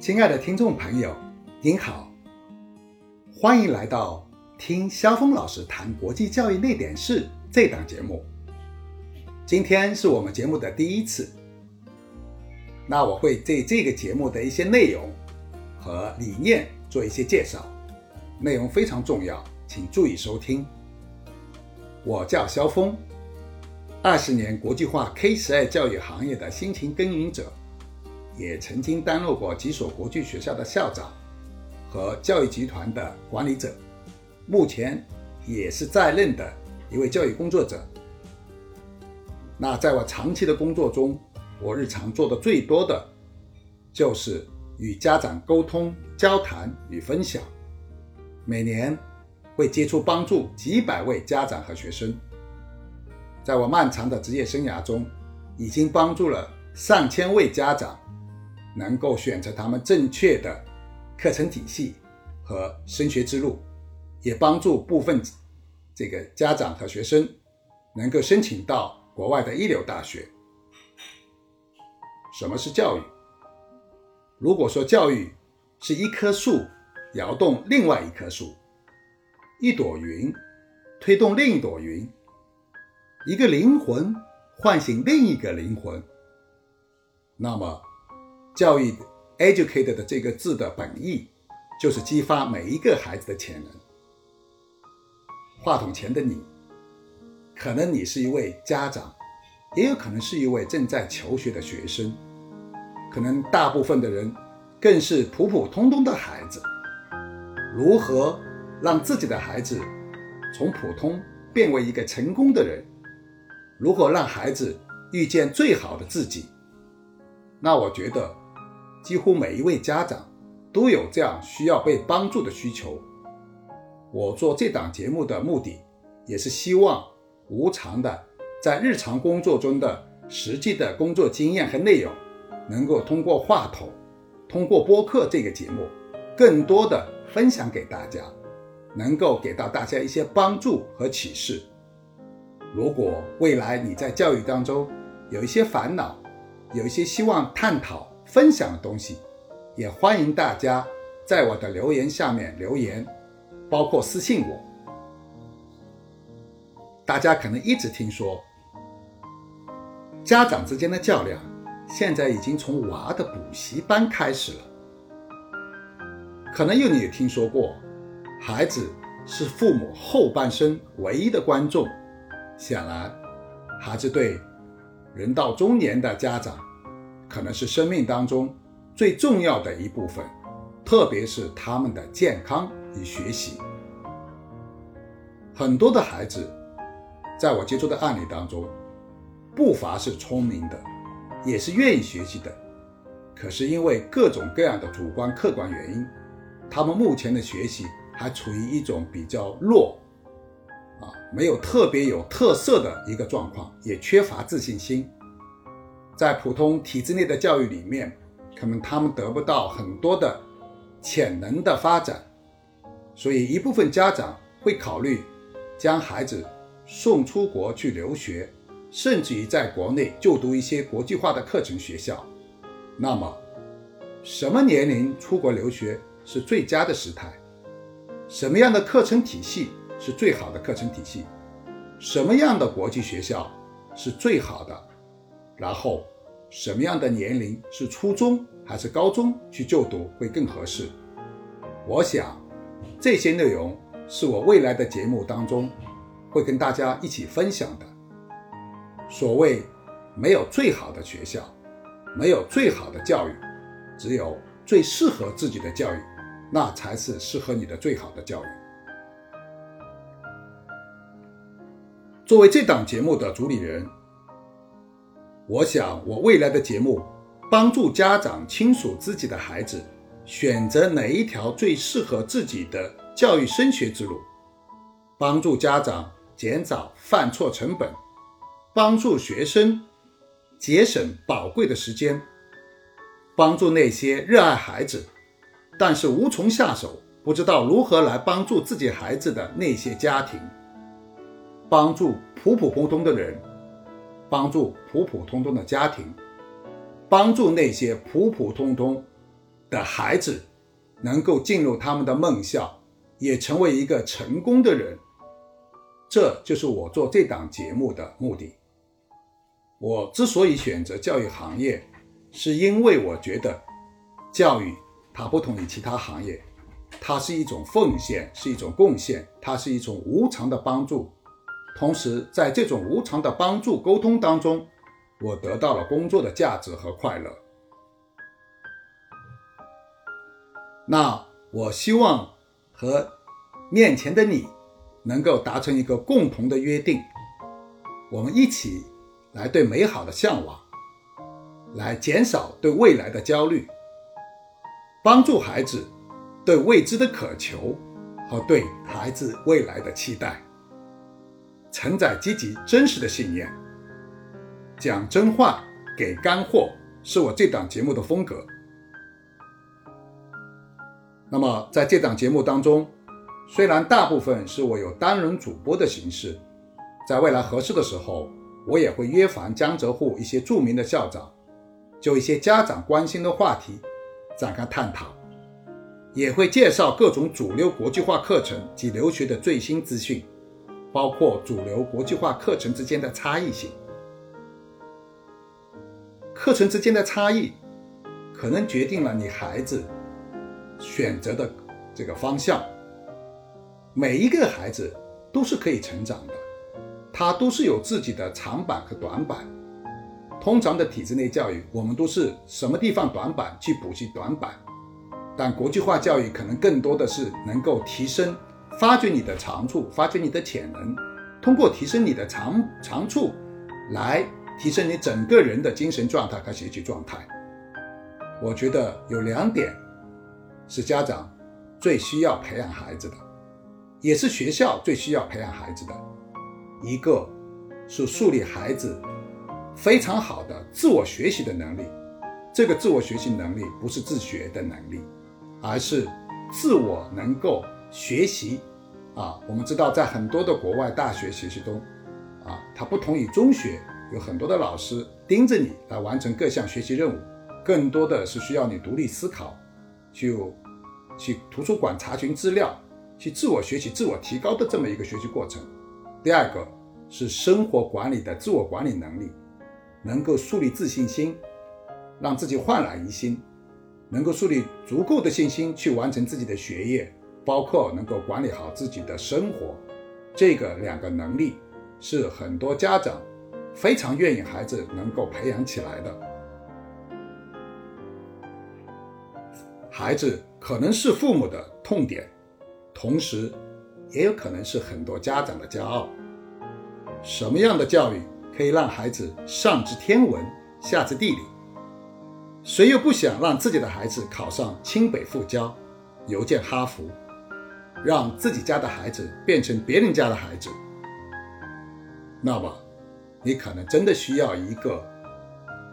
亲爱的听众朋友，您好，欢迎来到听肖峰老师谈国际教育那点事这档节目。今天是我们节目的第一次，那我会对这个节目的一些内容和理念做一些介绍，内容非常重要，请注意收听。我叫肖峰，二十年国际化 K 十二教育行业的辛勤耕耘者。也曾经担任过几所国际学校的校长和教育集团的管理者，目前也是在任的一位教育工作者。那在我长期的工作中，我日常做的最多的就是与家长沟通、交谈与分享。每年会接触帮助几百位家长和学生。在我漫长的职业生涯中，已经帮助了上千位家长。能够选择他们正确的课程体系和升学之路，也帮助部分这个家长和学生能够申请到国外的一流大学。什么是教育？如果说教育是一棵树摇动另外一棵树，一朵云推动另一朵云，一个灵魂唤醒另一个灵魂，那么。教育 “educate” 的这个字的本意，就是激发每一个孩子的潜能。话筒前的你，可能你是一位家长，也有可能是一位正在求学的学生，可能大部分的人更是普普通通的孩子。如何让自己的孩子从普通变为一个成功的人？如何让孩子遇见最好的自己？那我觉得。几乎每一位家长都有这样需要被帮助的需求。我做这档节目的目的，也是希望无偿的在日常工作中的实际的工作经验和内容，能够通过话筒、通过播客这个节目，更多的分享给大家，能够给到大家一些帮助和启示。如果未来你在教育当中有一些烦恼，有一些希望探讨。分享的东西，也欢迎大家在我的留言下面留言，包括私信我。大家可能一直听说，家长之间的较量，现在已经从娃的补习班开始了。可能有你也听说过，孩子是父母后半生唯一的观众。显然，孩子对人到中年的家长。可能是生命当中最重要的一部分，特别是他们的健康与学习。很多的孩子，在我接触的案例当中，不乏是聪明的，也是愿意学习的，可是因为各种各样的主观客观原因，他们目前的学习还处于一种比较弱，啊，没有特别有特色的一个状况，也缺乏自信心。在普通体制内的教育里面，可能他们得不到很多的潜能的发展，所以一部分家长会考虑将孩子送出国去留学，甚至于在国内就读一些国际化的课程学校。那么，什么年龄出国留学是最佳的时态？什么样的课程体系是最好的课程体系？什么样的国际学校是最好的？然后。什么样的年龄是初中还是高中去就读会更合适？我想这些内容是我未来的节目当中会跟大家一起分享的。所谓没有最好的学校，没有最好的教育，只有最适合自己的教育，那才是适合你的最好的教育。作为这档节目的主理人。我想，我未来的节目帮助家长清楚自己的孩子选择哪一条最适合自己的教育升学之路，帮助家长减少犯错成本，帮助学生节省宝贵的时间，帮助那些热爱孩子但是无从下手、不知道如何来帮助自己孩子的那些家庭，帮助普普通通的人。帮助普普通通的家庭，帮助那些普普通通的孩子能够进入他们的梦校，也成为一个成功的人。这就是我做这档节目的目的。我之所以选择教育行业，是因为我觉得教育它不同于其他行业，它是一种奉献，是一种贡献，它是一种无偿的帮助。同时，在这种无偿的帮助沟通当中，我得到了工作的价值和快乐。那我希望和面前的你。能够达成一个共同的约定，我们一起来对美好的向往，来减少对未来的焦虑，帮助孩子对未知的渴求和对孩子未来的期待，承载积极真实的信念，讲真话给干货，是我这档节目的风格。那么在这档节目当中。虽然大部分是我有单人主播的形式，在未来合适的时候，我也会约访江浙沪一些著名的校长，就一些家长关心的话题展开探讨，也会介绍各种主流国际化课程及留学的最新资讯，包括主流国际化课程之间的差异性。课程之间的差异，可能决定了你孩子选择的这个方向。每一个孩子都是可以成长的，他都是有自己的长板和短板。通常的体制内教育，我们都是什么地方短板去补习短板，但国际化教育可能更多的是能够提升、发掘你的长处，发掘你的潜能，通过提升你的长长处，来提升你整个人的精神状态和学习状态。我觉得有两点是家长最需要培养孩子的。也是学校最需要培养孩子的，一个是树立孩子非常好的自我学习的能力。这个自我学习能力不是自学的能力，而是自我能够学习。啊，我们知道在很多的国外大学学习中，啊，它不同于中学，有很多的老师盯着你来完成各项学习任务，更多的是需要你独立思考，就去图书馆查询资料。去自我学习、自我提高的这么一个学习过程。第二个是生活管理的自我管理能力，能够树立自信心，让自己焕然一新，能够树立足够的信心去完成自己的学业，包括能够管理好自己的生活。这个两个能力是很多家长非常愿意孩子能够培养起来的。孩子可能是父母的痛点。同时，也有可能是很多家长的骄傲。什么样的教育可以让孩子上知天文，下知地理？谁又不想让自己的孩子考上清北复交，邮件哈佛，让自己家的孩子变成别人家的孩子？那么，你可能真的需要一个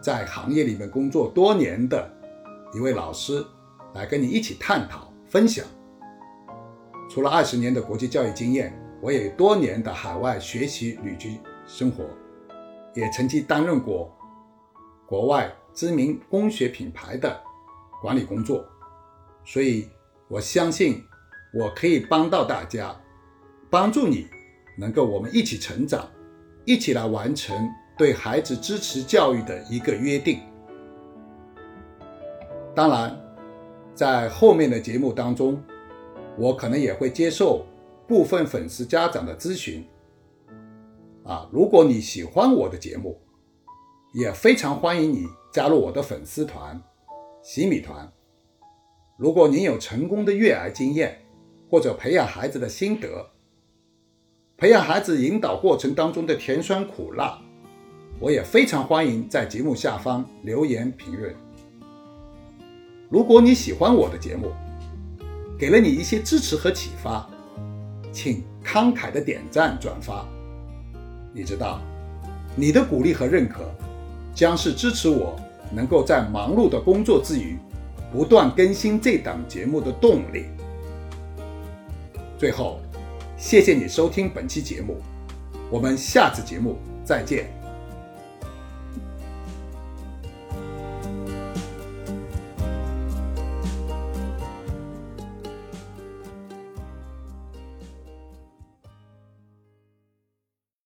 在行业里面工作多年的一位老师，来跟你一起探讨、分享。除了二十年的国际教育经验，我也有多年的海外学习旅居生活，也曾经担任过国外知名工学品牌的管理工作，所以我相信我可以帮到大家，帮助你能够我们一起成长，一起来完成对孩子支持教育的一个约定。当然，在后面的节目当中。我可能也会接受部分粉丝家长的咨询，啊，如果你喜欢我的节目，也非常欢迎你加入我的粉丝团“洗米团”。如果您有成功的育儿经验，或者培养孩子的心得，培养孩子引导过程当中的甜酸苦辣，我也非常欢迎在节目下方留言评论。如果你喜欢我的节目，给了你一些支持和启发，请慷慨的点赞转发。你知道，你的鼓励和认可，将是支持我能够在忙碌的工作之余，不断更新这档节目的动力。最后，谢谢你收听本期节目，我们下次节目再见。